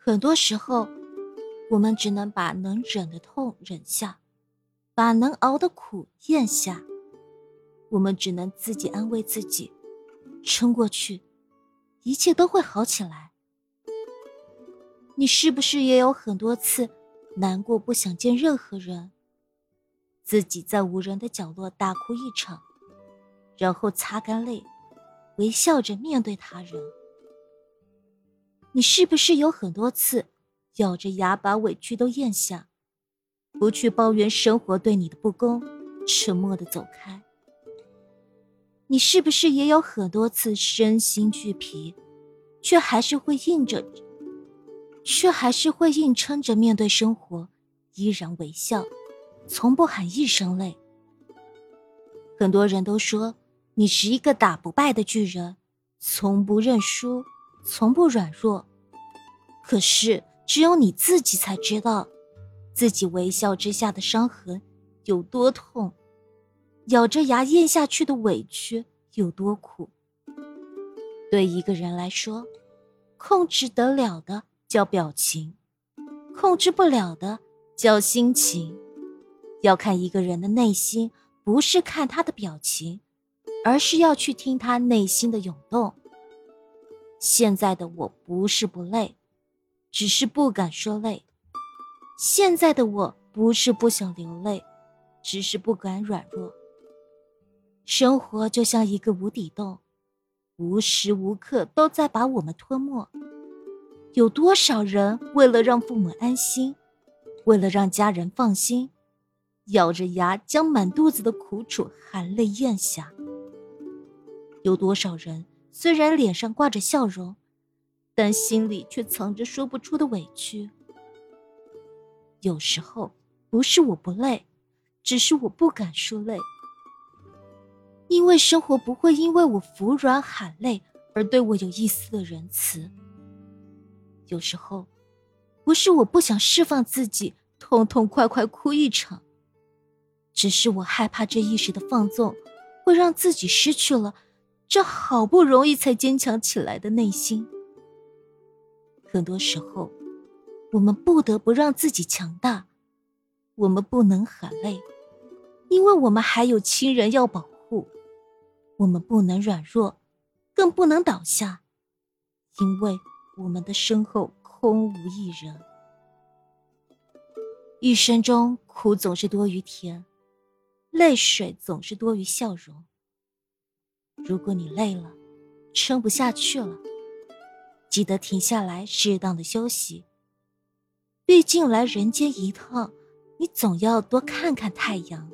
很多时候，我们只能把能忍的痛忍下，把能熬的苦咽下。我们只能自己安慰自己，撑过去，一切都会好起来。你是不是也有很多次难过不想见任何人，自己在无人的角落大哭一场，然后擦干泪，微笑着面对他人？你是不是有很多次咬着牙把委屈都咽下，不去抱怨生活对你的不公，沉默的走开？你是不是也有很多次身心俱疲，却还是会硬着？却还是会硬撑着面对生活，依然微笑，从不喊一声累。很多人都说你是一个打不败的巨人，从不认输，从不软弱。可是只有你自己才知道，自己微笑之下的伤痕有多痛，咬着牙咽下去的委屈有多苦。对一个人来说，控制得了的。叫表情，控制不了的叫心情。要看一个人的内心，不是看他的表情，而是要去听他内心的涌动。现在的我不是不累，只是不敢说累；现在的我不是不想流泪，只是不敢软弱。生活就像一个无底洞，无时无刻都在把我们吞没。有多少人为了让父母安心，为了让家人放心，咬着牙将满肚子的苦楚含泪咽下？有多少人虽然脸上挂着笑容，但心里却藏着说不出的委屈？有时候不是我不累，只是我不敢说累，因为生活不会因为我服软喊累而对我有一丝的仁慈。有时候，不是我不想释放自己，痛痛快快哭一场，只是我害怕这一时的放纵，会让自己失去了这好不容易才坚强起来的内心。很多时候，我们不得不让自己强大，我们不能喊累，因为我们还有亲人要保护；我们不能软弱，更不能倒下，因为。我们的身后空无一人，一生中苦总是多于甜，泪水总是多于笑容。如果你累了，撑不下去了，记得停下来，适当的休息。毕竟来人间一趟，你总要多看看太阳。